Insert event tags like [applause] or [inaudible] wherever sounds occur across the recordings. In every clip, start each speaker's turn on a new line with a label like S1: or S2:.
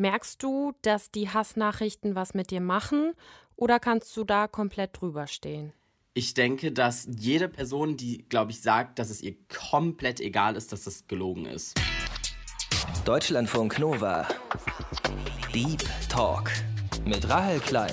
S1: Merkst du, dass die Hassnachrichten was mit dir machen oder kannst du da komplett drüber stehen?
S2: Ich denke, dass jede Person, die, glaube ich, sagt, dass es ihr komplett egal ist, dass das gelogen ist.
S3: Deutschlandfunk Nova. Deep Talk mit Rahel Klein.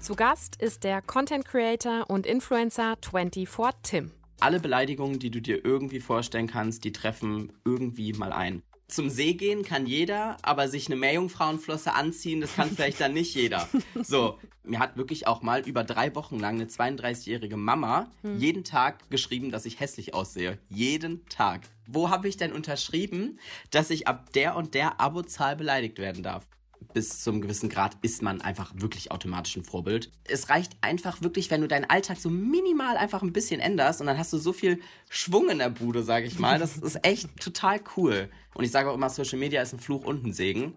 S1: Zu Gast ist der Content Creator und Influencer 24 Tim.
S2: Alle Beleidigungen, die du dir irgendwie vorstellen kannst, die treffen irgendwie mal ein. Zum See gehen kann jeder, aber sich eine Meerjungfrauenflosse anziehen, das kann vielleicht dann nicht jeder. [laughs] So, mir hat wirklich auch mal über drei Wochen lang eine 32-jährige Mama hm. jeden Tag geschrieben, dass ich hässlich aussehe. Jeden Tag. Wo habe ich denn unterschrieben, dass ich ab der und der Abozahl beleidigt werden darf? Bis zum gewissen Grad ist man einfach wirklich automatisch ein Vorbild. Es reicht einfach wirklich, wenn du deinen Alltag so minimal einfach ein bisschen änderst und dann hast du so viel Schwung in der Bude, sage ich mal. Das ist echt total cool. Und ich sage auch immer, Social Media ist ein Fluch und ein Segen.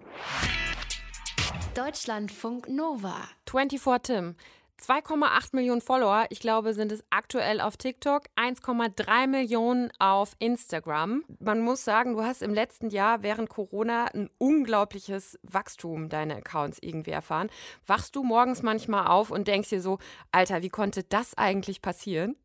S1: Deutschlandfunk Nova. 24 Tim. 2,8 Millionen Follower, ich glaube, sind es aktuell auf TikTok, 1,3 Millionen auf Instagram. Man muss sagen, du hast im letzten Jahr während Corona ein unglaubliches Wachstum deiner Accounts irgendwie erfahren. Wachst du morgens manchmal auf und denkst dir so, Alter, wie konnte das eigentlich passieren?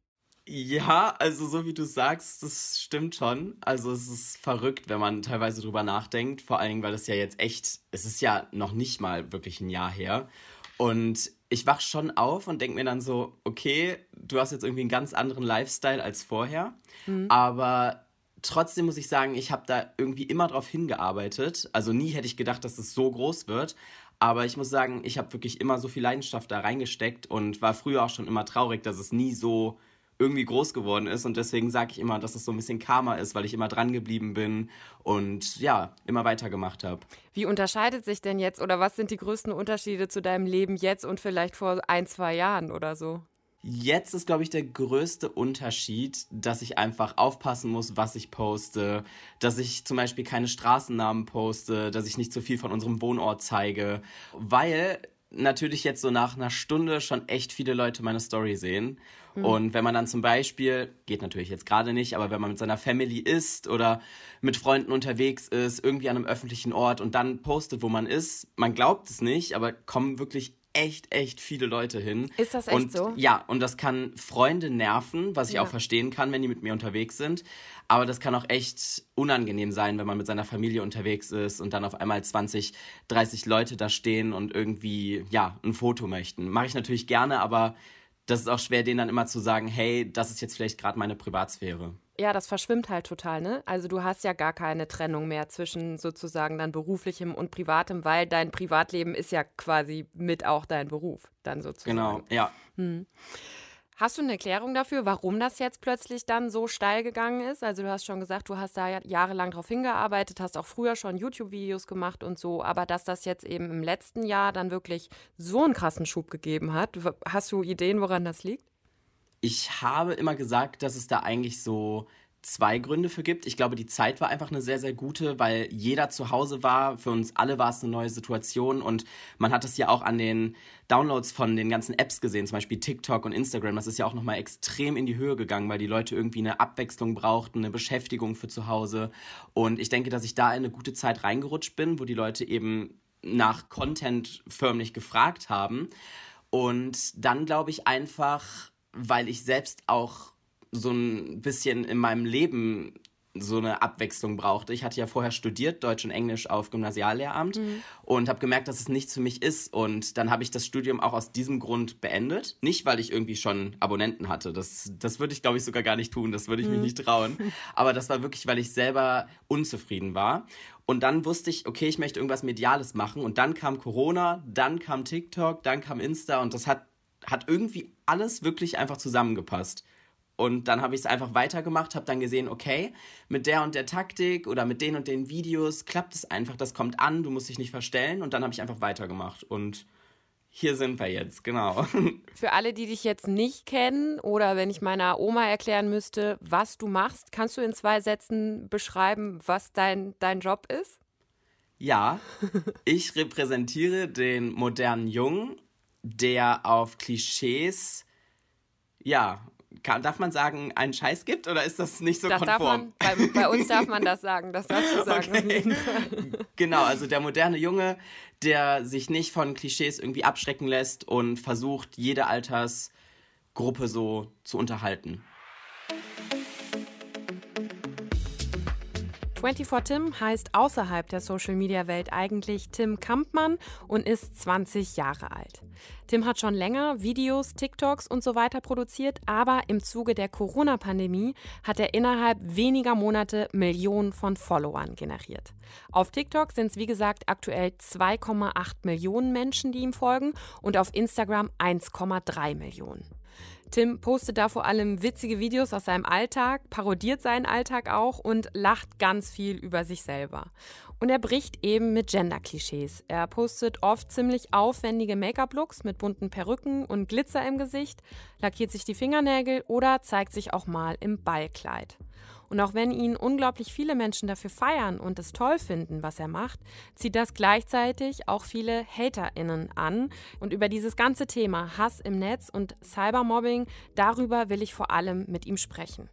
S2: Ja, also so wie du sagst, das stimmt schon. Also es ist verrückt, wenn man teilweise drüber nachdenkt. Vor allen Dingen, weil es ja jetzt echt, es ist ja noch nicht mal wirklich ein Jahr her. Und ich wach schon auf und denke mir dann so, okay, du hast jetzt irgendwie einen ganz anderen Lifestyle als vorher, mhm. aber trotzdem muss ich sagen, ich habe da irgendwie immer drauf hingearbeitet. Also nie hätte ich gedacht, dass es so groß wird. Aber ich muss sagen, ich habe wirklich immer so viel Leidenschaft da reingesteckt und war früher auch schon immer traurig, dass es nie so irgendwie groß geworden ist. Und deswegen sage ich immer, dass es so ein bisschen Karma ist, weil ich immer dran geblieben bin und ja, immer weitergemacht habe.
S1: Wie unterscheidet sich denn jetzt oder was sind die größten Unterschiede zu deinem Leben jetzt und vielleicht vor ein, zwei Jahren oder so?
S2: Jetzt ist, glaube ich, der größte Unterschied, dass ich einfach aufpassen muss, was ich poste, dass ich zum Beispiel keine Straßennamen poste, dass ich nicht zu viel von unserem Wohnort zeige, weil natürlich jetzt so nach einer Stunde schon echt viele Leute meine Story sehen. Mhm. Und wenn man dann zum Beispiel, geht natürlich jetzt gerade nicht, aber wenn man mit seiner Family ist oder mit Freunden unterwegs ist, irgendwie an einem öffentlichen Ort und dann postet, wo man ist, man glaubt es nicht, aber kommen wirklich echt, echt viele Leute hin.
S1: Ist das echt
S2: und,
S1: so?
S2: Ja, und das kann Freunde nerven, was ich ja. auch verstehen kann, wenn die mit mir unterwegs sind. Aber das kann auch echt unangenehm sein, wenn man mit seiner Familie unterwegs ist und dann auf einmal 20, 30 Leute da stehen und irgendwie, ja, ein Foto möchten. Mache ich natürlich gerne, aber das ist auch schwer, denen dann immer zu sagen, hey, das ist jetzt vielleicht gerade meine Privatsphäre.
S1: Ja, das verschwimmt halt total, ne? Also du hast ja gar keine Trennung mehr zwischen sozusagen dann beruflichem und privatem, weil dein Privatleben ist ja quasi mit auch dein Beruf, dann sozusagen.
S2: Genau, ja. Hm.
S1: Hast du eine Erklärung dafür, warum das jetzt plötzlich dann so steil gegangen ist? Also du hast schon gesagt, du hast da jahrelang drauf hingearbeitet, hast auch früher schon YouTube-Videos gemacht und so, aber dass das jetzt eben im letzten Jahr dann wirklich so einen krassen Schub gegeben hat, hast du Ideen, woran das liegt?
S2: Ich habe immer gesagt, dass es da eigentlich so zwei Gründe für gibt. Ich glaube, die Zeit war einfach eine sehr, sehr gute, weil jeder zu Hause war. Für uns alle war es eine neue Situation und man hat es ja auch an den Downloads von den ganzen Apps gesehen, zum Beispiel TikTok und Instagram. Das ist ja auch nochmal extrem in die Höhe gegangen, weil die Leute irgendwie eine Abwechslung brauchten, eine Beschäftigung für zu Hause. Und ich denke, dass ich da in eine gute Zeit reingerutscht bin, wo die Leute eben nach Content förmlich gefragt haben. Und dann glaube ich einfach, weil ich selbst auch so ein bisschen in meinem Leben so eine Abwechslung brauchte. Ich hatte ja vorher studiert, Deutsch und Englisch auf Gymnasiallehramt mhm. und habe gemerkt, dass es nichts für mich ist. Und dann habe ich das Studium auch aus diesem Grund beendet. Nicht, weil ich irgendwie schon Abonnenten hatte. Das, das würde ich, glaube ich, sogar gar nicht tun. Das würde ich mhm. mich nicht trauen. [laughs] Aber das war wirklich, weil ich selber unzufrieden war. Und dann wusste ich, okay, ich möchte irgendwas Mediales machen. Und dann kam Corona, dann kam TikTok, dann kam Insta und das hat, hat irgendwie alles wirklich einfach zusammengepasst. Und dann habe ich es einfach weitergemacht, habe dann gesehen, okay, mit der und der Taktik oder mit den und den Videos klappt es einfach, das kommt an, du musst dich nicht verstellen. Und dann habe ich einfach weitergemacht. Und hier sind wir jetzt, genau. [laughs]
S1: Für alle, die dich jetzt nicht kennen oder wenn ich meiner Oma erklären müsste, was du machst, kannst du in zwei Sätzen beschreiben, was dein, dein Job ist?
S2: Ja, ich repräsentiere den modernen Jungen, der auf Klischees, ja, kann, darf man sagen, einen Scheiß gibt oder ist das nicht so
S1: das
S2: konform?
S1: Darf man, bei, bei, uns darf man das sagen, das darfst du [laughs] sagen. Okay.
S2: Genau, also der moderne Junge, der sich nicht von Klischees irgendwie abschrecken lässt und versucht, jede Altersgruppe so zu unterhalten.
S1: 24 Tim heißt außerhalb der Social-Media-Welt eigentlich Tim Kampmann und ist 20 Jahre alt. Tim hat schon länger Videos, TikToks und so weiter produziert, aber im Zuge der Corona-Pandemie hat er innerhalb weniger Monate Millionen von Followern generiert. Auf TikTok sind es wie gesagt aktuell 2,8 Millionen Menschen, die ihm folgen und auf Instagram 1,3 Millionen. Tim postet da vor allem witzige Videos aus seinem Alltag, parodiert seinen Alltag auch und lacht ganz viel über sich selber. Und er bricht eben mit Gender-Klischees. Er postet oft ziemlich aufwendige Make-up-Looks mit bunten Perücken und Glitzer im Gesicht, lackiert sich die Fingernägel oder zeigt sich auch mal im Ballkleid. Und auch wenn ihn unglaublich viele Menschen dafür feiern und es toll finden, was er macht, zieht das gleichzeitig auch viele HaterInnen an. Und über dieses ganze Thema Hass im Netz und Cybermobbing, darüber will ich vor allem mit ihm sprechen.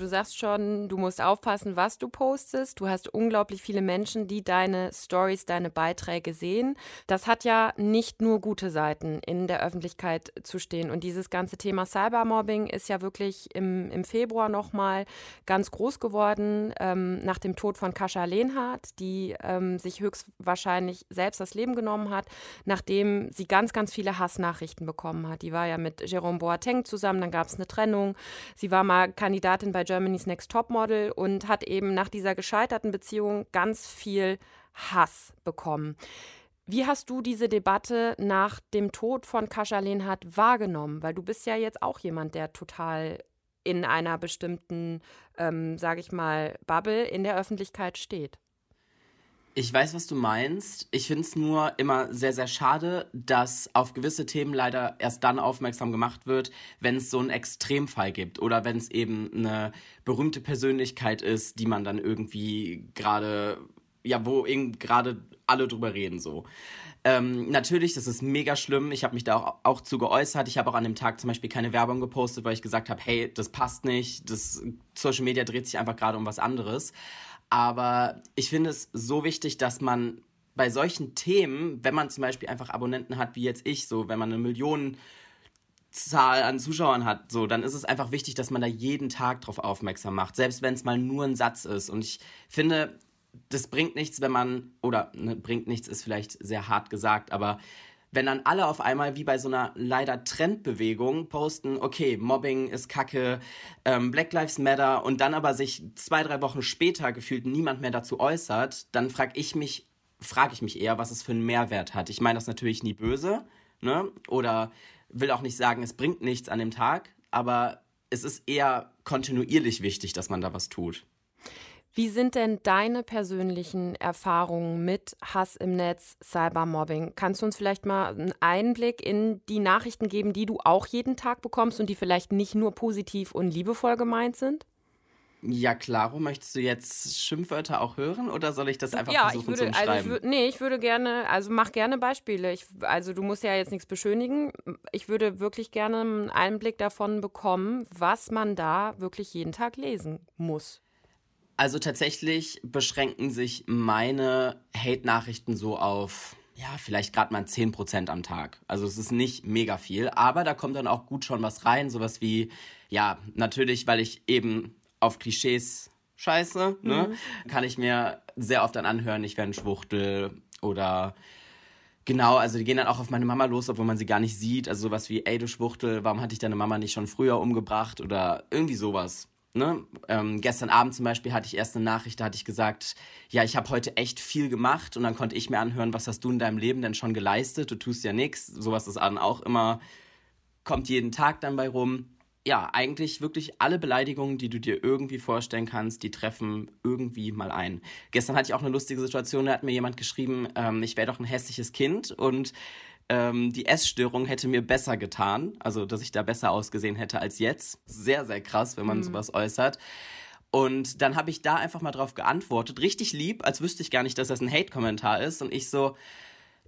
S1: Du sagst schon, du musst aufpassen, was du postest. Du hast unglaublich viele Menschen, die deine Stories, deine Beiträge sehen. Das hat ja nicht nur gute Seiten, in der Öffentlichkeit zu stehen. Und dieses ganze Thema Cybermobbing ist ja wirklich im, im Februar nochmal ganz groß geworden, ähm, nach dem Tod von Kascha Lehnhardt, die ähm, sich höchstwahrscheinlich selbst das Leben genommen hat, nachdem sie ganz, ganz viele Hassnachrichten bekommen hat. Die war ja mit Jerome Boateng zusammen, dann gab es eine Trennung. Sie war mal Kandidatin bei Germany's Next Topmodel und hat eben nach dieser gescheiterten Beziehung ganz viel Hass bekommen. Wie hast du diese Debatte nach dem Tod von Kascha Lehnhardt wahrgenommen? Weil du bist ja jetzt auch jemand, der total in einer bestimmten, ähm, sage ich mal, Bubble in der Öffentlichkeit steht.
S2: Ich weiß, was du meinst. Ich finde es nur immer sehr, sehr schade, dass auf gewisse Themen leider erst dann aufmerksam gemacht wird, wenn es so einen Extremfall gibt oder wenn es eben eine berühmte Persönlichkeit ist, die man dann irgendwie gerade, ja, wo eben gerade alle drüber reden so. Ähm, natürlich, das ist mega schlimm. Ich habe mich da auch, auch zu geäußert. Ich habe auch an dem Tag zum Beispiel keine Werbung gepostet, weil ich gesagt habe, hey, das passt nicht. Das Social Media dreht sich einfach gerade um was anderes. Aber ich finde es so wichtig, dass man bei solchen Themen, wenn man zum Beispiel einfach Abonnenten hat, wie jetzt ich, so, wenn man eine Millionenzahl an Zuschauern hat, so, dann ist es einfach wichtig, dass man da jeden Tag drauf aufmerksam macht, selbst wenn es mal nur ein Satz ist. Und ich finde, das bringt nichts, wenn man, oder ne, bringt nichts ist vielleicht sehr hart gesagt, aber wenn dann alle auf einmal wie bei so einer leider Trendbewegung posten, okay, Mobbing ist kacke, ähm, Black Lives Matter und dann aber sich zwei, drei Wochen später gefühlt niemand mehr dazu äußert, dann frage ich mich, frage ich mich eher, was es für einen Mehrwert hat. Ich meine das natürlich nie böse, ne? Oder will auch nicht sagen, es bringt nichts an dem Tag, aber es ist eher kontinuierlich wichtig, dass man da was tut.
S1: Wie sind denn deine persönlichen Erfahrungen mit Hass im Netz, Cybermobbing? Kannst du uns vielleicht mal einen Einblick in die Nachrichten geben, die du auch jeden Tag bekommst und die vielleicht nicht nur positiv und liebevoll gemeint sind?
S2: Ja, klaro, möchtest du jetzt Schimpfwörter auch hören oder soll ich das einfach ja, versuchen ich würde, zu umschreiben?
S1: Also ich würde, nee, ich würde gerne, also mach gerne Beispiele. Ich, also du musst ja jetzt nichts beschönigen. Ich würde wirklich gerne einen Einblick davon bekommen, was man da wirklich jeden Tag lesen muss.
S2: Also tatsächlich beschränken sich meine Hate-Nachrichten so auf, ja, vielleicht gerade mal 10% am Tag. Also es ist nicht mega viel, aber da kommt dann auch gut schon was rein. Sowas wie, ja, natürlich, weil ich eben auf Klischees scheiße, ne, mhm. kann ich mir sehr oft dann anhören, ich wäre ein Schwuchtel oder Genau, also die gehen dann auch auf meine Mama los, obwohl man sie gar nicht sieht. Also sowas wie, ey du Schwuchtel, warum hatte ich deine Mama nicht schon früher umgebracht? Oder irgendwie sowas. Ne? Ähm, gestern Abend zum Beispiel hatte ich erst eine Nachricht, da hatte ich gesagt, ja, ich habe heute echt viel gemacht und dann konnte ich mir anhören, was hast du in deinem Leben denn schon geleistet? Du tust ja nichts. Sowas ist dann auch immer, kommt jeden Tag dann bei rum. Ja, eigentlich wirklich alle Beleidigungen, die du dir irgendwie vorstellen kannst, die treffen irgendwie mal ein. Gestern hatte ich auch eine lustige Situation, da hat mir jemand geschrieben, ähm, ich wäre doch ein hässliches Kind und ähm, die Essstörung hätte mir besser getan, also dass ich da besser ausgesehen hätte als jetzt. Sehr, sehr krass, wenn man mhm. sowas äußert. Und dann habe ich da einfach mal drauf geantwortet, richtig lieb, als wüsste ich gar nicht, dass das ein Hate-Kommentar ist. Und ich so,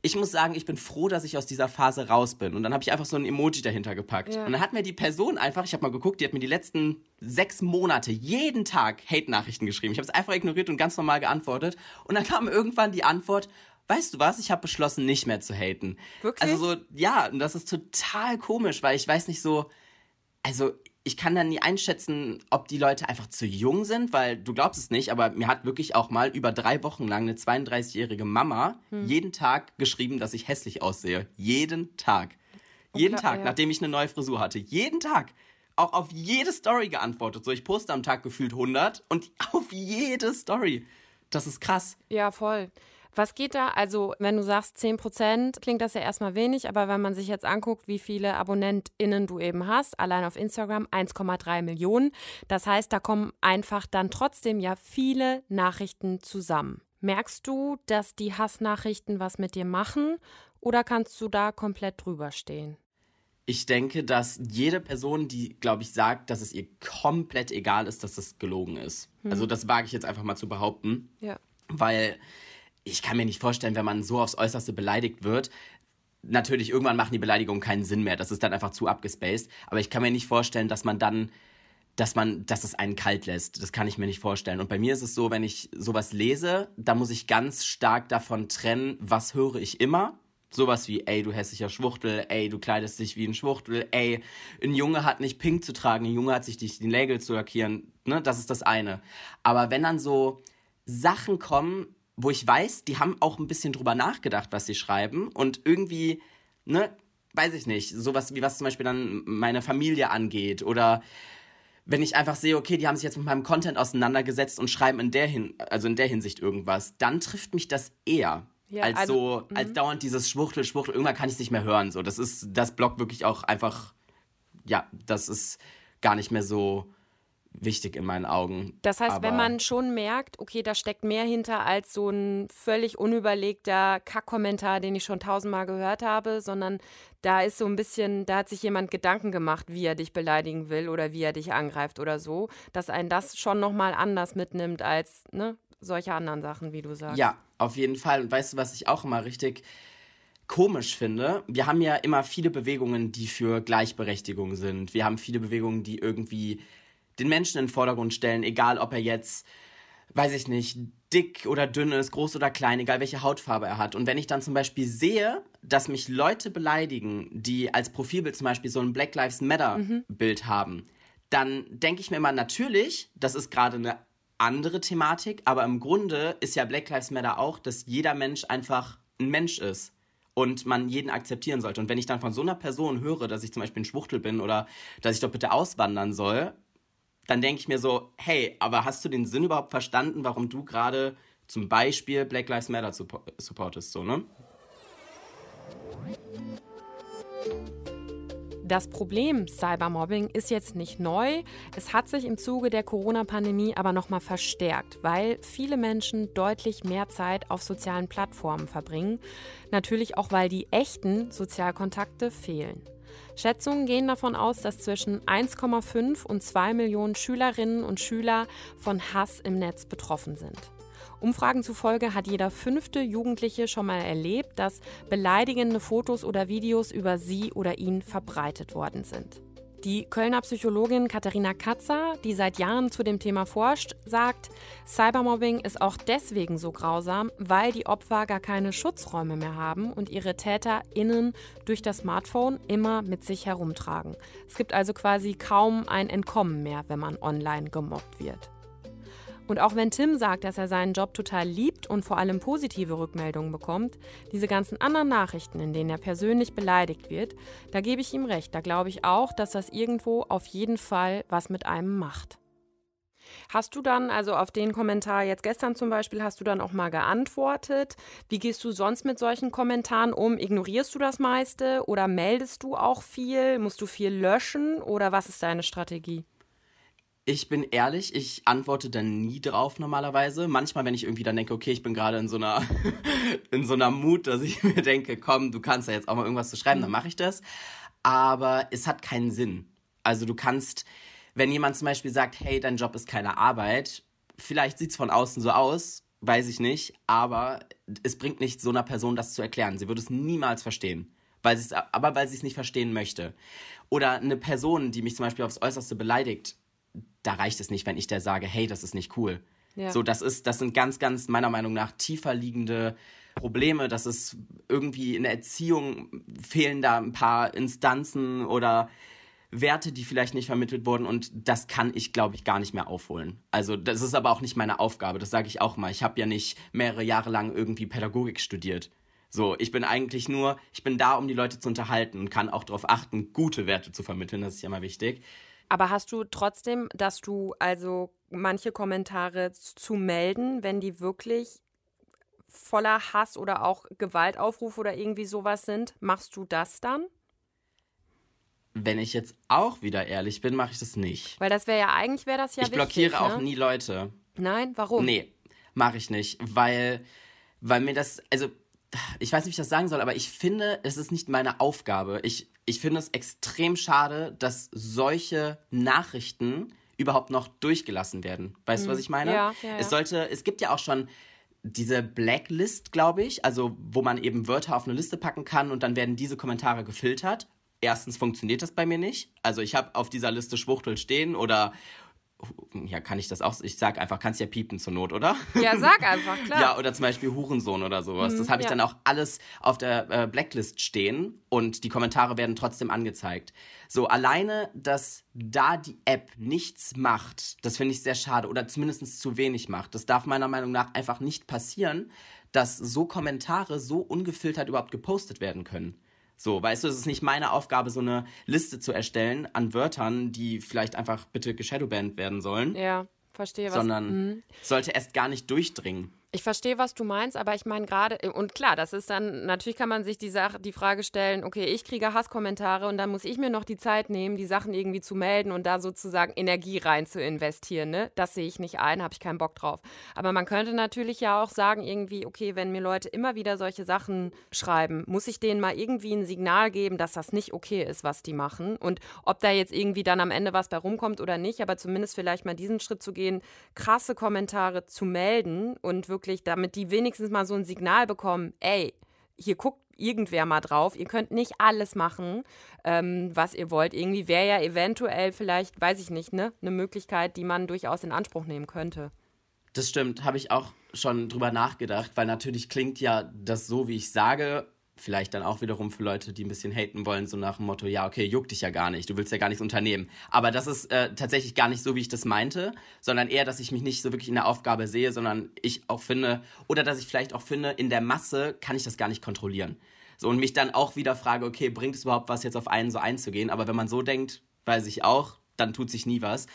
S2: ich muss sagen, ich bin froh, dass ich aus dieser Phase raus bin. Und dann habe ich einfach so ein Emoji dahinter gepackt. Ja. Und dann hat mir die Person einfach, ich habe mal geguckt, die hat mir die letzten sechs Monate jeden Tag Hate-Nachrichten geschrieben. Ich habe es einfach ignoriert und ganz normal geantwortet. Und dann kam irgendwann die Antwort, weißt du was, ich habe beschlossen, nicht mehr zu haten. Wirklich? Also so, ja, und das ist total komisch, weil ich weiß nicht so, also ich kann dann nie einschätzen, ob die Leute einfach zu jung sind, weil du glaubst es nicht, aber mir hat wirklich auch mal über drei Wochen lang eine 32-jährige Mama hm. jeden Tag geschrieben, dass ich hässlich aussehe. Jeden Tag. Jeden Tag, ja. nachdem ich eine neue Frisur hatte. Jeden Tag. Auch auf jede Story geantwortet. So, ich poste am Tag gefühlt 100 und [laughs] auf jede Story. Das ist krass.
S1: Ja, voll. Was geht da? Also, wenn du sagst 10 Prozent, klingt das ja erstmal wenig, aber wenn man sich jetzt anguckt, wie viele AbonnentInnen du eben hast, allein auf Instagram 1,3 Millionen. Das heißt, da kommen einfach dann trotzdem ja viele Nachrichten zusammen. Merkst du, dass die Hassnachrichten was mit dir machen oder kannst du da komplett drüber stehen?
S2: Ich denke, dass jede Person, die, glaube ich, sagt, dass es ihr komplett egal ist, dass das gelogen ist. Hm. Also das wage ich jetzt einfach mal zu behaupten. Ja. Weil ich kann mir nicht vorstellen, wenn man so aufs Äußerste beleidigt wird, natürlich, irgendwann machen die Beleidigungen keinen Sinn mehr. Das ist dann einfach zu abgespaced. Aber ich kann mir nicht vorstellen, dass man dann, dass man, dass es einen kalt lässt. Das kann ich mir nicht vorstellen. Und bei mir ist es so, wenn ich sowas lese, da muss ich ganz stark davon trennen, was höre ich immer. Sowas wie, ey, du hässlicher Schwuchtel, ey, du kleidest dich wie ein Schwuchtel, ey, ein Junge hat nicht pink zu tragen, ein Junge hat sich die Nägel zu lackieren, ne, das ist das eine. Aber wenn dann so Sachen kommen, wo ich weiß, die haben auch ein bisschen drüber nachgedacht, was sie schreiben und irgendwie, ne, weiß ich nicht, sowas wie was zum Beispiel dann meine Familie angeht oder wenn ich einfach sehe, okay, die haben sich jetzt mit meinem Content auseinandergesetzt und schreiben in der hin, also in der Hinsicht irgendwas, dann trifft mich das eher. Ja, als also, so, als mhm. dauernd dieses Schwuchtel, Schwuchtel, irgendwann kann ich es nicht mehr hören. So, das ist, das Blog wirklich auch einfach, ja, das ist gar nicht mehr so, wichtig in meinen Augen.
S1: Das heißt, Aber wenn man schon merkt, okay, da steckt mehr hinter als so ein völlig unüberlegter Kack-Kommentar, den ich schon tausendmal gehört habe, sondern da ist so ein bisschen, da hat sich jemand Gedanken gemacht, wie er dich beleidigen will oder wie er dich angreift oder so, dass einen das schon nochmal anders mitnimmt als ne, solche anderen Sachen, wie du sagst.
S2: Ja, auf jeden Fall. Und weißt du, was ich auch immer richtig komisch finde, wir haben ja immer viele Bewegungen, die für Gleichberechtigung sind. Wir haben viele Bewegungen, die irgendwie den Menschen in den Vordergrund stellen, egal ob er jetzt, weiß ich nicht, dick oder dünn ist, groß oder klein, egal welche Hautfarbe er hat. Und wenn ich dann zum Beispiel sehe, dass mich Leute beleidigen, die als Profilbild zum Beispiel so ein Black Lives Matter mhm. Bild haben, dann denke ich mir immer, natürlich, das ist gerade eine andere Thematik, aber im Grunde ist ja Black Lives Matter auch, dass jeder Mensch einfach ein Mensch ist und man jeden akzeptieren sollte. Und wenn ich dann von so einer Person höre, dass ich zum Beispiel ein Schwuchtel bin oder dass ich doch bitte auswandern soll, dann denke ich mir so, hey, aber hast du den Sinn überhaupt verstanden, warum du gerade zum Beispiel Black Lives Matter supportest, so, ne?
S1: Das Problem Cybermobbing ist jetzt nicht neu. Es hat sich im Zuge der Corona-Pandemie aber nochmal verstärkt, weil viele Menschen deutlich mehr Zeit auf sozialen Plattformen verbringen. Natürlich auch, weil die echten Sozialkontakte fehlen. Schätzungen gehen davon aus, dass zwischen 1,5 und 2 Millionen Schülerinnen und Schüler von Hass im Netz betroffen sind. Umfragen zufolge hat jeder fünfte Jugendliche schon mal erlebt, dass beleidigende Fotos oder Videos über sie oder ihn verbreitet worden sind. Die Kölner Psychologin Katharina Katzer, die seit Jahren zu dem Thema forscht, sagt, Cybermobbing ist auch deswegen so grausam, weil die Opfer gar keine Schutzräume mehr haben und ihre TäterInnen durch das Smartphone immer mit sich herumtragen. Es gibt also quasi kaum ein Entkommen mehr, wenn man online gemobbt wird. Und auch wenn Tim sagt, dass er seinen Job total liebt und vor allem positive Rückmeldungen bekommt, diese ganzen anderen Nachrichten, in denen er persönlich beleidigt wird, da gebe ich ihm recht. Da glaube ich auch, dass das irgendwo auf jeden Fall was mit einem macht. Hast du dann, also auf den Kommentar jetzt gestern zum Beispiel, hast du dann auch mal geantwortet? Wie gehst du sonst mit solchen Kommentaren um? Ignorierst du das meiste oder meldest du auch viel? Musst du viel löschen oder was ist deine Strategie?
S2: Ich bin ehrlich, ich antworte dann nie drauf normalerweise. Manchmal, wenn ich irgendwie dann denke, okay, ich bin gerade in so einer [laughs] in so einer Mut, dass ich [laughs] mir denke, komm, du kannst ja jetzt auch mal irgendwas zu schreiben, dann mache ich das. Aber es hat keinen Sinn. Also du kannst, wenn jemand zum Beispiel sagt, hey, dein Job ist keine Arbeit, vielleicht sieht es von außen so aus, weiß ich nicht, aber es bringt nichts, so einer Person das zu erklären. Sie würde es niemals verstehen. Weil sie es, aber weil sie es nicht verstehen möchte. Oder eine Person, die mich zum Beispiel aufs Äußerste beleidigt, da reicht es nicht, wenn ich der sage, hey, das ist nicht cool. Ja. So, das ist, das sind ganz, ganz meiner Meinung nach tiefer liegende Probleme. Das ist irgendwie in der Erziehung fehlen da ein paar Instanzen oder Werte, die vielleicht nicht vermittelt wurden und das kann ich, glaube ich, gar nicht mehr aufholen. Also das ist aber auch nicht meine Aufgabe, das sage ich auch mal. Ich habe ja nicht mehrere Jahre lang irgendwie Pädagogik studiert. So, ich bin eigentlich nur, ich bin da, um die Leute zu unterhalten und kann auch darauf achten, gute Werte zu vermitteln, das ist ja immer wichtig.
S1: Aber hast du trotzdem, dass du also manche Kommentare zu melden, wenn die wirklich voller Hass oder auch Gewaltaufrufe oder irgendwie sowas sind, machst du das dann?
S2: Wenn ich jetzt auch wieder ehrlich bin, mache ich das nicht.
S1: Weil das wäre ja, eigentlich wäre das ja
S2: Ich blockiere wichtig, auch ne? nie Leute.
S1: Nein, warum?
S2: Nee, mache ich nicht, weil, weil mir das, also ich weiß nicht, wie ich das sagen soll, aber ich finde, es ist nicht meine Aufgabe. Ich, ich finde es extrem schade, dass solche Nachrichten überhaupt noch durchgelassen werden. Weißt du, was hm. ich meine?
S1: Ja, ja, ja.
S2: Es sollte, es gibt ja auch schon diese Blacklist, glaube ich, also wo man eben Wörter auf eine Liste packen kann und dann werden diese Kommentare gefiltert erstens funktioniert das bei mir nicht. Also ich habe auf dieser Liste Schwuchtel stehen oder ja, kann ich das auch? Ich sag einfach, kannst ja piepen zur Not, oder?
S1: Ja, sag [laughs] einfach, klar.
S2: ja, oder zum Beispiel Hurensohn oder sowas. das mhm, habe ich ja. dann auch alles auf der äh, Blacklist stehen und die Kommentare werden trotzdem angezeigt. So, alleine, dass da die App nichts macht, das finde ich sehr schade oder zumindest zu wenig macht. Das darf meiner Meinung nach einfach nicht passieren, dass so Kommentare so ungefiltert überhaupt gepostet werden können. So, weißt du, es ist nicht meine Aufgabe, so eine Liste zu erstellen an Wörtern, die vielleicht einfach bitte geshadowbanned werden sollen.
S1: Ja, verstehe was.
S2: Sondern mhm. sollte erst gar nicht durchdringen.
S1: Ich verstehe, was du meinst, aber ich meine gerade, und klar, das ist dann, natürlich kann man sich die, Sache, die Frage stellen, okay, ich kriege Hasskommentare und dann muss ich mir noch die Zeit nehmen, die Sachen irgendwie zu melden und da sozusagen Energie rein zu investieren. Ne? Das sehe ich nicht ein, habe ich keinen Bock drauf. Aber man könnte natürlich ja auch sagen, irgendwie, okay, wenn mir Leute immer wieder solche Sachen schreiben, muss ich denen mal irgendwie ein Signal geben, dass das nicht okay ist, was die machen. Und ob da jetzt irgendwie dann am Ende was bei rumkommt oder nicht, aber zumindest vielleicht mal diesen Schritt zu gehen, krasse Kommentare zu melden und wirklich wirklich, damit die wenigstens mal so ein Signal bekommen, ey, hier guckt irgendwer mal drauf. Ihr könnt nicht alles machen, ähm, was ihr wollt. Irgendwie wäre ja eventuell vielleicht, weiß ich nicht, ne, eine Möglichkeit, die man durchaus in Anspruch nehmen könnte.
S2: Das stimmt, habe ich auch schon drüber nachgedacht, weil natürlich klingt ja das so, wie ich sage, vielleicht dann auch wiederum für Leute, die ein bisschen haten wollen, so nach dem Motto, ja, okay, juckt dich ja gar nicht, du willst ja gar nichts unternehmen. Aber das ist äh, tatsächlich gar nicht so, wie ich das meinte, sondern eher, dass ich mich nicht so wirklich in der Aufgabe sehe, sondern ich auch finde, oder dass ich vielleicht auch finde, in der Masse kann ich das gar nicht kontrollieren. So, und mich dann auch wieder frage, okay, bringt es überhaupt was, jetzt auf einen so einzugehen? Aber wenn man so denkt, weiß ich auch, dann tut sich nie was.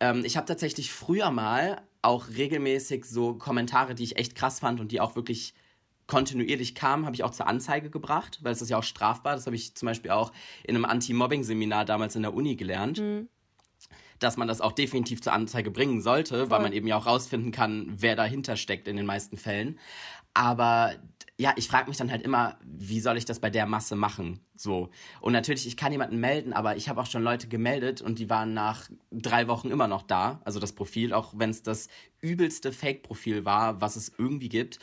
S2: Ähm, ich habe tatsächlich früher mal auch regelmäßig so Kommentare, die ich echt krass fand und die auch wirklich kontinuierlich kam, habe ich auch zur Anzeige gebracht, weil es ist ja auch strafbar. Das habe ich zum Beispiel auch in einem Anti-Mobbing-Seminar damals in der Uni gelernt. Mhm. Dass man das auch definitiv zur Anzeige bringen sollte, Voll. weil man eben ja auch rausfinden kann, wer dahinter steckt in den meisten Fällen. Aber ja, ich frage mich dann halt immer, wie soll ich das bei der Masse machen? So. Und natürlich, ich kann jemanden melden, aber ich habe auch schon Leute gemeldet und die waren nach drei Wochen immer noch da. Also das Profil, auch wenn es das übelste Fake-Profil war, was es irgendwie gibt.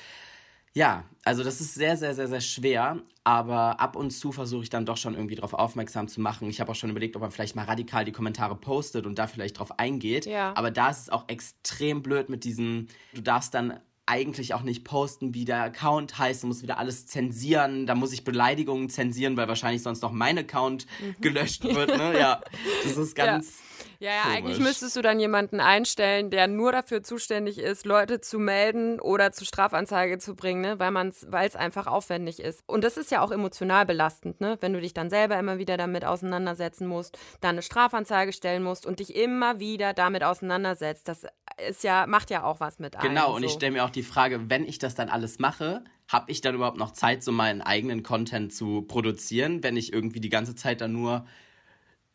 S2: Ja, also das ist sehr, sehr, sehr, sehr schwer, aber ab und zu versuche ich dann doch schon irgendwie darauf aufmerksam zu machen. Ich habe auch schon überlegt, ob man vielleicht mal radikal die Kommentare postet und da vielleicht drauf eingeht.
S1: Ja.
S2: Aber da ist es auch extrem blöd mit diesen, du darfst dann eigentlich auch nicht posten, wie der Account heißt. Du musst wieder alles zensieren. Da muss ich Beleidigungen zensieren, weil wahrscheinlich sonst noch mein Account mhm. gelöscht wird. Ne? [laughs] Ja, das ist ganz.
S1: Ja. Ja, ja, eigentlich müsstest du dann jemanden einstellen, der nur dafür zuständig ist, Leute zu melden oder zur Strafanzeige zu bringen, ne? weil es einfach aufwendig ist. Und das ist ja auch emotional belastend, ne? wenn du dich dann selber immer wieder damit auseinandersetzen musst, dann eine Strafanzeige stellen musst und dich immer wieder damit auseinandersetzt. Das ist ja, macht ja auch was mit
S2: einem. Genau, und so. ich stelle mir auch die Frage, wenn ich das dann alles mache, habe ich dann überhaupt noch Zeit, so meinen eigenen Content zu produzieren, wenn ich irgendwie die ganze Zeit dann nur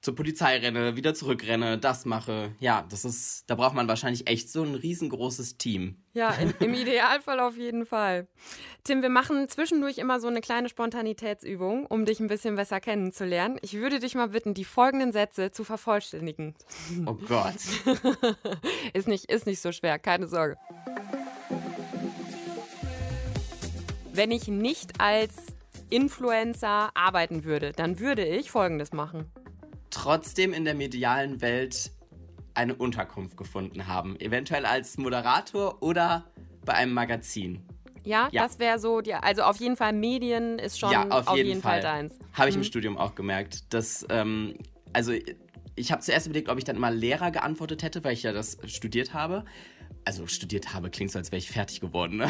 S2: zur Polizei renne, wieder zurückrenne, das mache. Ja, das ist, da braucht man wahrscheinlich echt so ein riesengroßes Team.
S1: Ja, in, im [laughs] Idealfall auf jeden Fall. Tim, wir machen zwischendurch immer so eine kleine Spontanitätsübung, um dich ein bisschen besser kennenzulernen. Ich würde dich mal bitten, die folgenden Sätze zu vervollständigen.
S2: Oh Gott. [laughs]
S1: ist, nicht, ist nicht so schwer, keine Sorge. Wenn ich nicht als Influencer arbeiten würde, dann würde ich Folgendes machen.
S2: Trotzdem in der medialen Welt eine Unterkunft gefunden haben. Eventuell als Moderator oder bei einem Magazin.
S1: Ja, ja. das wäre so, die, also auf jeden Fall Medien ist schon ja, auf, auf jeden, jeden, Fall, Fall deins.
S2: Habe ich mhm. im Studium auch gemerkt. Dass, ähm, also ich habe zuerst überlegt, ob ich dann mal Lehrer geantwortet hätte, weil ich ja das studiert habe. Also studiert habe, klingt so, als wäre ich fertig geworden. Ne?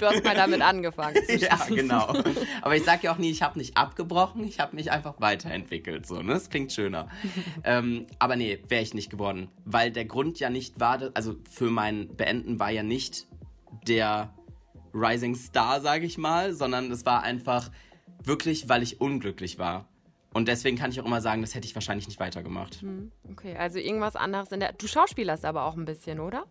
S1: Du hast mal damit angefangen. [laughs]
S2: ja, genau. Aber ich sage ja auch nie, ich habe nicht abgebrochen, ich habe mich einfach weiterentwickelt. So, ne? Das klingt schöner. [laughs] ähm, aber nee, wäre ich nicht geworden. Weil der Grund ja nicht war, also für mein Beenden war ja nicht der Rising Star, sage ich mal, sondern es war einfach wirklich, weil ich unglücklich war. Und deswegen kann ich auch immer sagen, das hätte ich wahrscheinlich nicht weitergemacht. Hm,
S1: okay, also irgendwas anderes in der. Du schauspielerst aber auch ein bisschen, oder?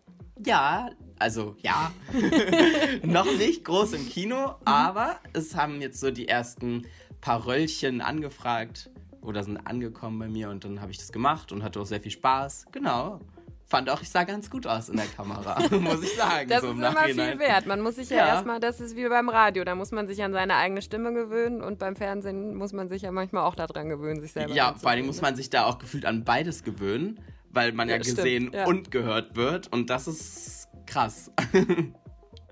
S2: Ja, also ja. [laughs] [laughs] Noch nicht groß im Kino, aber es haben jetzt so die ersten paar Röllchen angefragt oder sind angekommen bei mir und dann habe ich das gemacht und hatte auch sehr viel Spaß. Genau fand auch, ich sah ganz gut aus in der Kamera, [laughs] muss ich sagen.
S1: Das
S2: so
S1: ist immer viel wert. Man muss sich ja, ja, erstmal, das ist wie beim Radio, da muss man sich an seine eigene Stimme gewöhnen und beim Fernsehen muss man sich ja manchmal auch daran gewöhnen, sich selber
S2: Ja, vor allem muss man sich da auch gefühlt an beides gewöhnen, weil man ja, ja gesehen ja. und gehört wird und das ist krass. [laughs]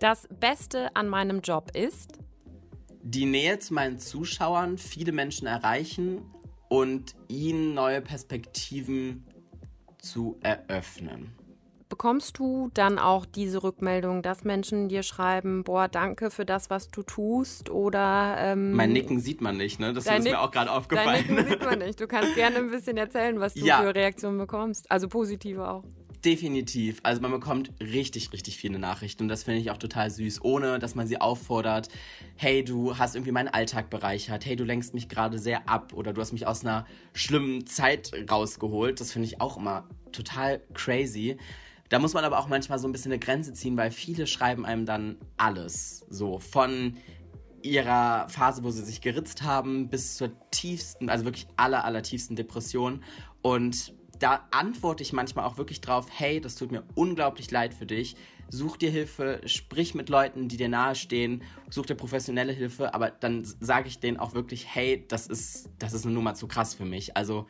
S1: Das Beste an meinem Job ist?
S2: Die Nähe zu meinen Zuschauern, viele Menschen erreichen und ihnen neue Perspektiven zu eröffnen.
S1: Bekommst du dann auch diese Rückmeldung, dass Menschen dir schreiben, boah, danke für das, was du tust? Oder ähm,
S2: mein Nicken sieht man nicht, ne? Das ist Nick mir auch gerade aufgefallen.
S1: Dein Nicken sieht man nicht. Du kannst gerne ein bisschen erzählen, was du [laughs] ja. für Reaktionen bekommst. Also positive auch.
S2: Definitiv. Also man bekommt richtig, richtig viele Nachrichten und das finde ich auch total süß, ohne dass man sie auffordert, hey, du hast irgendwie meinen Alltag bereichert, hey, du lenkst mich gerade sehr ab oder du hast mich aus einer schlimmen Zeit rausgeholt. Das finde ich auch immer total crazy. Da muss man aber auch manchmal so ein bisschen eine Grenze ziehen, weil viele schreiben einem dann alles. So von ihrer Phase, wo sie sich geritzt haben, bis zur tiefsten, also wirklich aller, aller tiefsten Depression. Und da antworte ich manchmal auch wirklich drauf, hey, das tut mir unglaublich leid für dich. Such dir Hilfe, sprich mit Leuten, die dir nahestehen, such dir professionelle Hilfe, aber dann sage ich denen auch wirklich, hey, das ist, das ist eine Nummer zu krass für mich. Also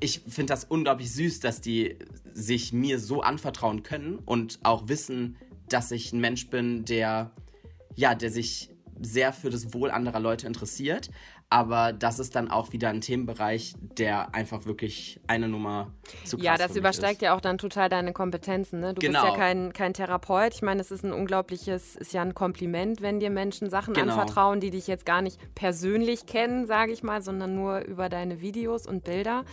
S2: ich finde das unglaublich süß, dass die sich mir so anvertrauen können und auch wissen, dass ich ein Mensch bin, der ja, der sich sehr für das Wohl anderer Leute interessiert, aber das ist dann auch wieder ein Themenbereich, der einfach wirklich eine Nummer zu krass
S1: Ja, das übersteigt ist. ja auch dann total deine Kompetenzen. Ne? Du genau. bist ja kein, kein Therapeut. Ich meine, es ist ein unglaubliches, ist ja ein Kompliment, wenn dir Menschen Sachen genau. anvertrauen, die dich jetzt gar nicht persönlich kennen, sage ich mal, sondern nur über deine Videos und Bilder.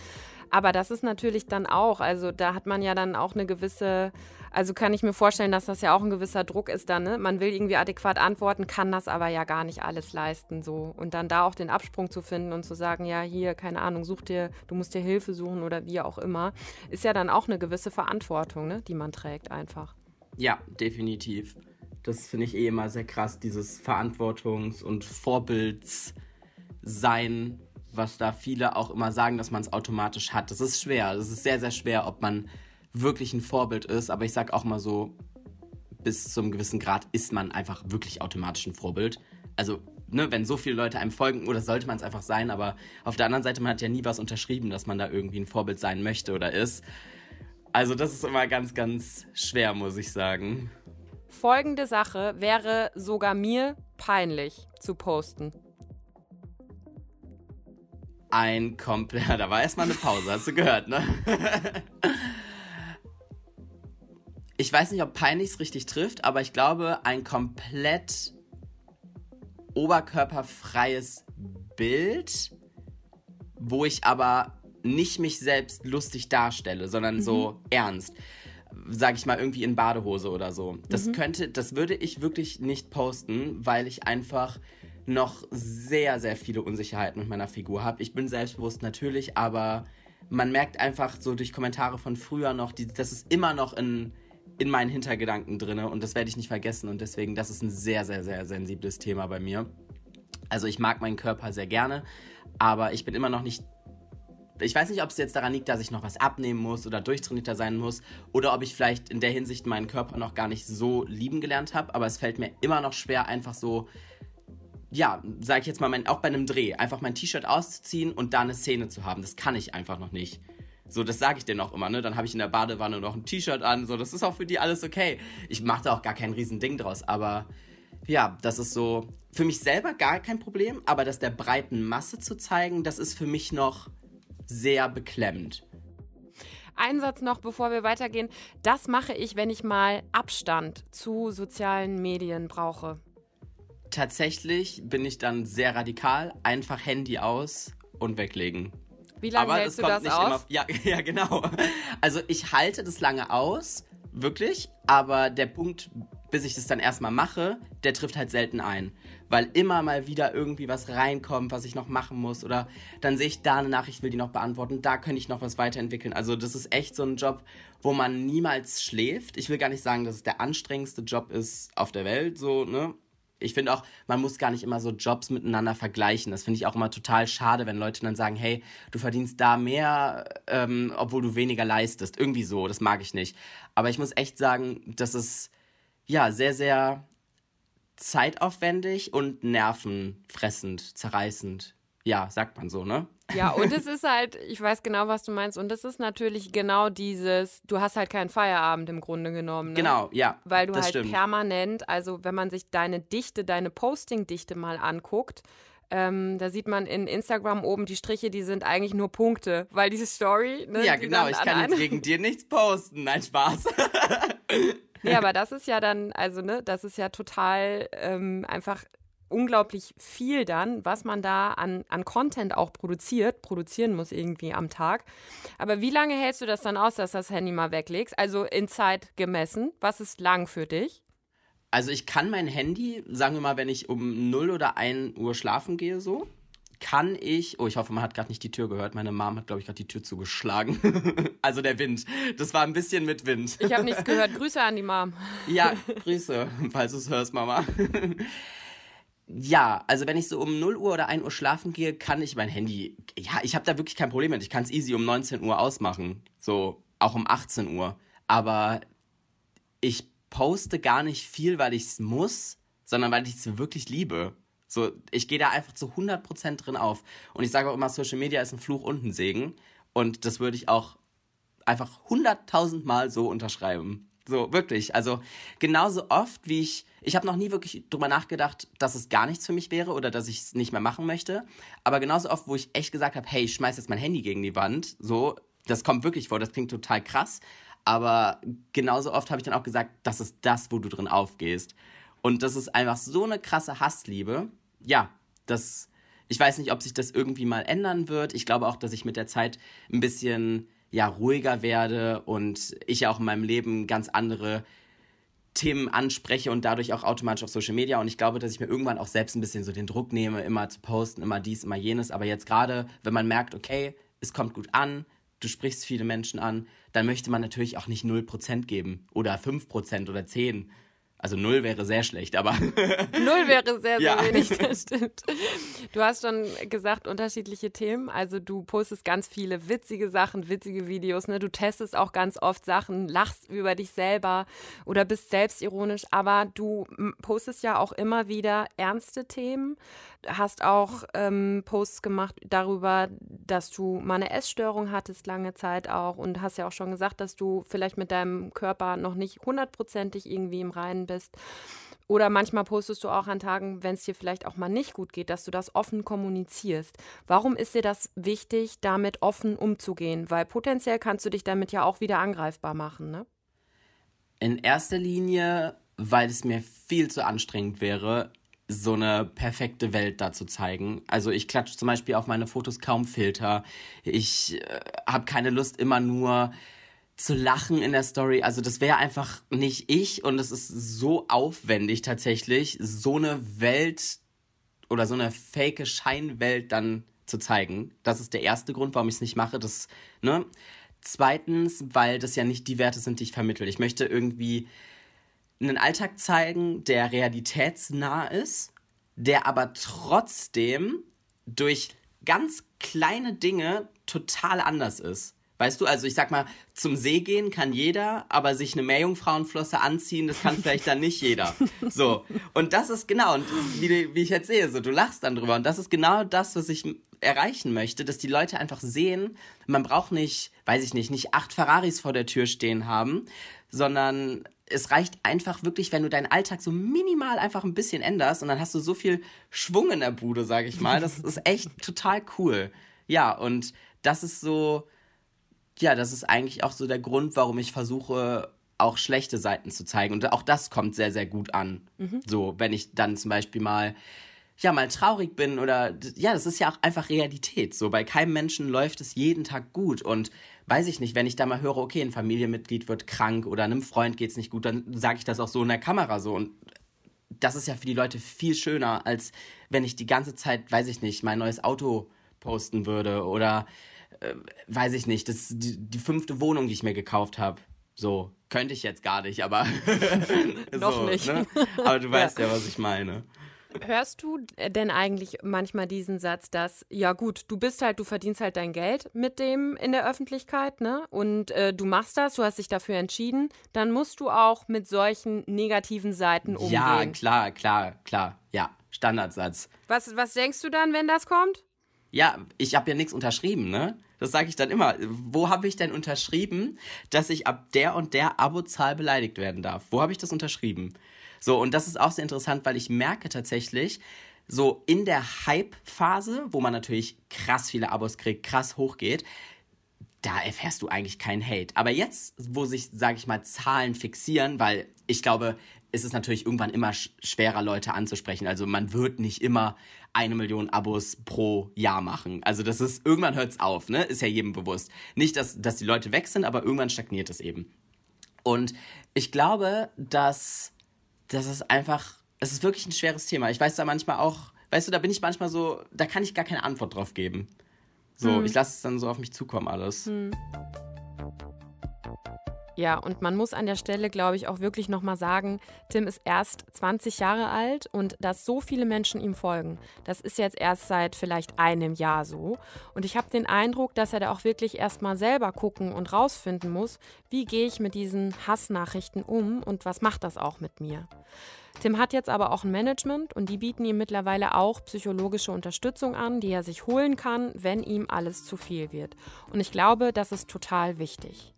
S1: Aber das ist natürlich dann auch, also da hat man ja dann auch eine gewisse, also kann ich mir vorstellen, dass das ja auch ein gewisser Druck ist dann, ne? Man will irgendwie adäquat antworten, kann das aber ja gar nicht alles leisten so. Und dann da auch den Absprung zu finden und zu sagen, ja, hier, keine Ahnung, such dir, du musst dir Hilfe suchen oder wie auch immer, ist ja dann auch eine gewisse Verantwortung, ne? die man trägt einfach.
S2: Ja, definitiv. Das finde ich eh immer sehr krass, dieses Verantwortungs- und Vorbildssein was da viele auch immer sagen, dass man es automatisch hat. Das ist schwer. Das ist sehr, sehr schwer, ob man wirklich ein Vorbild ist. Aber ich sag auch mal so, bis zum gewissen Grad ist man einfach wirklich automatisch ein Vorbild. Also, ne, wenn so viele Leute einem folgen, oder sollte man es einfach sein, aber auf der anderen Seite, man hat ja nie was unterschrieben, dass man da irgendwie ein Vorbild sein möchte oder ist. Also, das ist immer ganz, ganz schwer, muss ich sagen.
S1: Folgende Sache wäre sogar mir peinlich zu posten
S2: ein komplett. [laughs] Da war erstmal eine Pause, hast du gehört, ne? [laughs] ich weiß nicht, ob peinlich es richtig trifft, aber ich glaube, ein komplett oberkörperfreies Bild, wo ich aber nicht mich selbst lustig darstelle, sondern mhm. so ernst. Sag ich mal, irgendwie in Badehose oder so. Das mhm. könnte, das würde ich wirklich nicht posten, weil ich einfach noch sehr, sehr viele Unsicherheiten mit meiner Figur habe. Ich bin selbstbewusst natürlich, aber man merkt einfach so durch Kommentare von früher noch, die, das ist immer noch in, in meinen Hintergedanken drin und das werde ich nicht vergessen und deswegen, das ist ein sehr, sehr, sehr sensibles Thema bei mir. Also ich mag meinen Körper sehr gerne, aber ich bin immer noch nicht ich weiß nicht, ob es jetzt daran liegt, dass ich noch was abnehmen muss oder durchtrainierter sein muss oder ob ich vielleicht in der Hinsicht meinen Körper noch gar nicht so lieben gelernt habe, aber es fällt mir immer noch schwer, einfach so, ja, sag ich jetzt mal, mein, auch bei einem Dreh, einfach mein T-Shirt auszuziehen und da eine Szene zu haben. Das kann ich einfach noch nicht. So, das sage ich denen auch immer, ne? Dann habe ich in der Badewanne noch ein T-Shirt an, so, das ist auch für die alles okay. Ich mache da auch gar kein Riesending draus, aber ja, das ist so für mich selber gar kein Problem, aber das der breiten Masse zu zeigen, das ist für mich noch sehr beklemmend.
S1: Ein Satz noch, bevor wir weitergehen. Das mache ich, wenn ich mal Abstand zu sozialen Medien brauche.
S2: Tatsächlich bin ich dann sehr radikal. Einfach Handy aus und weglegen.
S1: Wie lange Aber hältst du das aus? Immer,
S2: ja, [laughs] ja, genau. Also ich halte das lange aus, wirklich. Aber der Punkt, bis ich das dann erstmal mache, der trifft halt selten ein weil immer mal wieder irgendwie was reinkommt, was ich noch machen muss oder dann sehe ich da eine Nachricht, will die noch beantworten, da könnte ich noch was weiterentwickeln. Also das ist echt so ein Job, wo man niemals schläft. Ich will gar nicht sagen, dass es der anstrengendste Job ist auf der Welt, so, ne? Ich finde auch, man muss gar nicht immer so Jobs miteinander vergleichen. Das finde ich auch immer total schade, wenn Leute dann sagen, hey, du verdienst da mehr, ähm, obwohl du weniger leistest. Irgendwie so, das mag ich nicht. Aber ich muss echt sagen, dass es ja sehr, sehr zeitaufwendig und nervenfressend, zerreißend. Ja, sagt man so, ne?
S1: Ja, und [laughs] es ist halt, ich weiß genau, was du meinst. Und es ist natürlich genau dieses, du hast halt keinen Feierabend im Grunde genommen. Ne?
S2: Genau, ja.
S1: Weil du halt stimmt. permanent, also wenn man sich deine Dichte, deine Posting-Dichte mal anguckt, ähm, da sieht man in Instagram oben die Striche, die sind eigentlich nur Punkte, weil diese Story.
S2: Ne, ja, genau, ich kann jetzt wegen [laughs] dir nichts posten. Nein, Spaß.
S1: Nee, aber [laughs] das ist ja dann, also, ne, das ist ja total ähm, einfach unglaublich viel dann, was man da an, an Content auch produziert, produzieren muss irgendwie am Tag. Aber wie lange hältst du das dann aus, dass das Handy mal weglegst? Also in Zeit gemessen. Was ist lang für dich?
S2: Also ich kann mein Handy, sagen wir mal, wenn ich um 0 oder 1 Uhr schlafen gehe, so, kann ich, oh, ich hoffe, man hat gerade nicht die Tür gehört. Meine Mom hat, glaube ich, gerade die Tür zugeschlagen. [laughs] also der Wind. Das war ein bisschen mit Wind.
S1: Ich habe nichts gehört. Grüße an die Mom.
S2: ja, [laughs] Grüße, falls du es hörst, Mama. Ja, also wenn ich so um 0 Uhr oder 1 Uhr schlafen gehe, kann ich mein Handy. Ja, ich habe da wirklich kein Problem mit. Ich kann es easy um 19 Uhr ausmachen. So, auch um 18 Uhr. Aber ich poste gar nicht viel, weil ich es muss, sondern weil ich es wirklich liebe. So, ich gehe da einfach zu 100% drin auf. Und ich sage auch immer, Social Media ist ein Fluch und ein Segen. Und das würde ich auch einfach 100.000 Mal so unterschreiben. So, wirklich. Also genauso oft, wie ich. Ich habe noch nie wirklich drüber nachgedacht, dass es gar nichts für mich wäre oder dass ich es nicht mehr machen möchte. Aber genauso oft, wo ich echt gesagt habe, hey, ich schmeiß jetzt mein Handy gegen die Wand. So, das kommt wirklich vor, das klingt total krass. Aber genauso oft habe ich dann auch gesagt, das ist das, wo du drin aufgehst. Und das ist einfach so eine krasse Hassliebe ja, das, ich weiß nicht, ob sich das irgendwie mal ändern wird. Ich glaube auch, dass ich mit der Zeit ein bisschen, ja, ruhiger werde und ich auch in meinem Leben ganz andere Themen anspreche und dadurch auch automatisch auf Social Media. Und ich glaube, dass ich mir irgendwann auch selbst ein bisschen so den Druck nehme, immer zu posten, immer dies, immer jenes. Aber jetzt gerade, wenn man merkt, okay, es kommt gut an, du sprichst viele Menschen an, dann möchte man natürlich auch nicht 0% geben oder 5% oder 10%. Also null wäre sehr schlecht, aber. [laughs]
S1: null wäre sehr, sehr ja. wenig, das stimmt. Du hast schon gesagt, unterschiedliche Themen. Also du postest ganz viele witzige Sachen, witzige Videos, ne? Du testest auch ganz oft Sachen, lachst über dich selber oder bist selbstironisch, aber du postest ja auch immer wieder ernste Themen. Hast auch ähm, Posts gemacht darüber, dass du mal eine Essstörung hattest lange Zeit auch und hast ja auch schon gesagt, dass du vielleicht mit deinem Körper noch nicht hundertprozentig irgendwie im Reinen bist bist. Oder manchmal postest du auch an Tagen, wenn es dir vielleicht auch mal nicht gut geht, dass du das offen kommunizierst. Warum ist dir das wichtig, damit offen umzugehen? Weil potenziell kannst du dich damit ja auch wieder angreifbar machen, ne?
S2: In erster Linie, weil es mir viel zu anstrengend wäre, so eine perfekte Welt da zu zeigen. Also ich klatsche zum Beispiel auf meine Fotos kaum Filter. Ich äh, habe keine Lust immer nur zu lachen in der Story. Also das wäre einfach nicht ich und es ist so aufwendig tatsächlich, so eine Welt oder so eine fake Scheinwelt dann zu zeigen. Das ist der erste Grund, warum ich es nicht mache. Das, ne? Zweitens, weil das ja nicht die Werte sind, die ich vermittle. Ich möchte irgendwie einen Alltag zeigen, der realitätsnah ist, der aber trotzdem durch ganz kleine Dinge total anders ist. Weißt du, also ich sag mal, zum See gehen kann jeder, aber sich eine Meerjungfrauenflosse anziehen, das kann vielleicht dann nicht jeder. [laughs] So. Und das ist genau, und wie, wie ich jetzt sehe, so, du lachst dann drüber. Und das ist genau das, was ich erreichen möchte, dass die Leute einfach sehen, man braucht nicht, weiß ich nicht, nicht acht Ferraris vor der Tür stehen haben, sondern es reicht einfach wirklich, wenn du deinen Alltag so minimal einfach ein bisschen änderst und dann hast du so viel Schwung in der Bude, sag ich mal. Das ist echt total cool. Ja, und das ist so, ja, das ist eigentlich auch so der Grund, warum ich versuche, auch schlechte Seiten zu zeigen. Und auch das kommt sehr, sehr gut an. Mhm. So, wenn ich dann zum Beispiel mal, ja, mal traurig bin oder, ja, das ist ja auch einfach Realität. So, bei keinem Menschen läuft es jeden Tag gut. Und weiß ich nicht, wenn ich da mal höre, okay, ein Familienmitglied wird krank oder einem Freund geht es nicht gut, dann sage ich das auch so in der Kamera so. Und das ist ja für die Leute viel schöner, als wenn ich die ganze Zeit, weiß ich nicht, mein neues Auto posten würde oder äh, weiß ich nicht, das ist die, die fünfte Wohnung, die ich mir gekauft habe. So, könnte ich jetzt gar nicht, aber. [laughs]
S1: Noch so, nicht. Ne?
S2: Aber du [laughs] weißt ja. ja, was ich meine.
S1: Hörst du denn eigentlich manchmal diesen Satz, dass, ja gut, du bist halt, du verdienst halt dein Geld mit dem in der Öffentlichkeit, ne? Und äh, du machst das, du hast dich dafür entschieden, dann musst du auch mit solchen negativen Seiten umgehen.
S2: Ja, klar, klar, klar. Ja, Standardsatz.
S1: Was, was denkst du dann, wenn das kommt?
S2: Ja, ich habe ja nichts unterschrieben, ne? Das sage ich dann immer. Wo habe ich denn unterschrieben, dass ich ab der und der Abozahl beleidigt werden darf? Wo habe ich das unterschrieben? So, und das ist auch sehr interessant, weil ich merke tatsächlich, so in der Hype-Phase, wo man natürlich krass viele Abos kriegt, krass hochgeht, da erfährst du eigentlich keinen Hate. Aber jetzt, wo sich, sage ich mal, Zahlen fixieren, weil ich glaube, ist es natürlich irgendwann immer schwerer, Leute anzusprechen. Also man wird nicht immer eine Million Abos pro Jahr machen. Also das ist, irgendwann hört es auf, ne? Ist ja jedem bewusst. Nicht, dass, dass die Leute weg sind, aber irgendwann stagniert es eben. Und ich glaube, dass das ist einfach, es ist wirklich ein schweres Thema. Ich weiß da manchmal auch, weißt du, da bin ich manchmal so, da kann ich gar keine Antwort drauf geben. So, hm. ich lasse es dann so auf mich zukommen alles. Hm.
S1: Ja, und man muss an der Stelle, glaube ich, auch wirklich nochmal sagen, Tim ist erst 20 Jahre alt und dass so viele Menschen ihm folgen, das ist jetzt erst seit vielleicht einem Jahr so. Und ich habe den Eindruck, dass er da auch wirklich erstmal selber gucken und rausfinden muss, wie gehe ich mit diesen Hassnachrichten um und was macht das auch mit mir. Tim hat jetzt aber auch ein Management und die bieten ihm mittlerweile auch psychologische Unterstützung an, die er sich holen kann, wenn ihm alles zu viel wird. Und ich glaube, das ist total wichtig.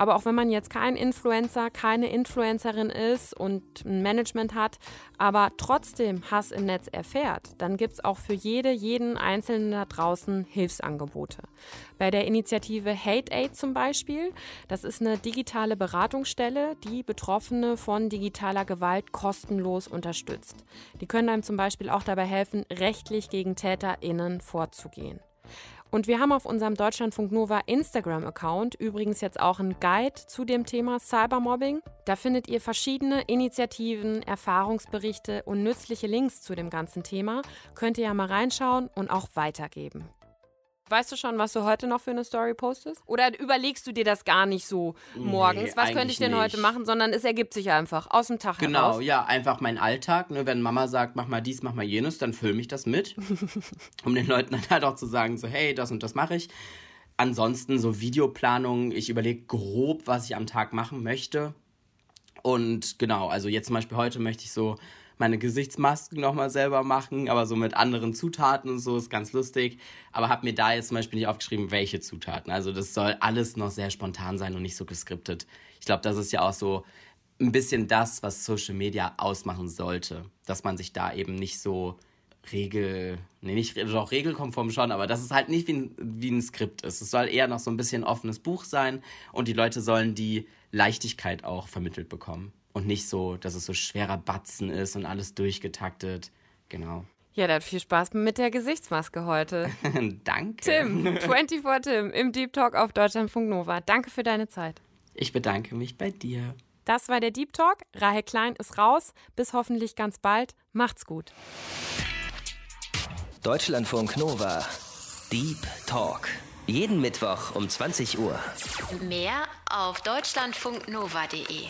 S1: Aber auch wenn man jetzt kein Influencer, keine Influencerin ist und ein Management hat, aber trotzdem Hass im Netz erfährt, dann gibt es auch für jede, jeden Einzelnen da draußen Hilfsangebote. Bei der Initiative Hate Aid zum Beispiel, das ist eine digitale Beratungsstelle, die Betroffene von digitaler Gewalt kostenlos unterstützt. Die können einem zum Beispiel auch dabei helfen, rechtlich gegen TäterInnen vorzugehen. Und wir haben auf unserem Deutschlandfunk Nova Instagram-Account übrigens jetzt auch einen Guide zu dem Thema Cybermobbing. Da findet ihr verschiedene Initiativen, Erfahrungsberichte und nützliche Links zu dem ganzen Thema. Könnt ihr ja mal reinschauen und auch weitergeben. Weißt du schon, was du heute noch für eine Story postest? Oder überlegst du dir das gar nicht so morgens? Nee, was könnte ich denn nicht. heute machen? Sondern es ergibt sich einfach aus dem Tag
S2: genau,
S1: heraus.
S2: Genau, ja, einfach mein Alltag. Ne? Wenn Mama sagt, mach mal dies, mach mal jenes, dann filme ich das mit. [laughs] um den Leuten dann halt auch zu sagen, so, hey, das und das mache ich. Ansonsten so Videoplanung, ich überlege grob, was ich am Tag machen möchte. Und genau, also jetzt zum Beispiel heute möchte ich so meine Gesichtsmasken nochmal selber machen, aber so mit anderen Zutaten und so ist ganz lustig. Aber habe mir da jetzt zum Beispiel nicht aufgeschrieben, welche Zutaten. Also das soll alles noch sehr spontan sein und nicht so geskriptet. Ich glaube, das ist ja auch so ein bisschen das, was Social Media ausmachen sollte. Dass man sich da eben nicht so Regel, nee, nicht doch regelkonform schon, aber dass es halt nicht wie ein, wie ein Skript ist. Es soll eher noch so ein bisschen offenes Buch sein und die Leute sollen die Leichtigkeit auch vermittelt bekommen und nicht so, dass es so schwerer Batzen ist und alles durchgetaktet. Genau.
S1: Ja, dann viel Spaß mit der Gesichtsmaske heute. [laughs]
S2: Danke.
S1: Tim, [laughs] 24 Tim im Deep Talk auf Deutschlandfunk Nova. Danke für deine Zeit.
S2: Ich bedanke mich bei dir.
S1: Das war der Deep Talk. Rahel Klein ist raus. Bis hoffentlich ganz bald. Macht's gut.
S3: Deutschlandfunk Nova. Deep Talk. Jeden Mittwoch um 20 Uhr.
S4: Mehr auf deutschlandfunknova.de.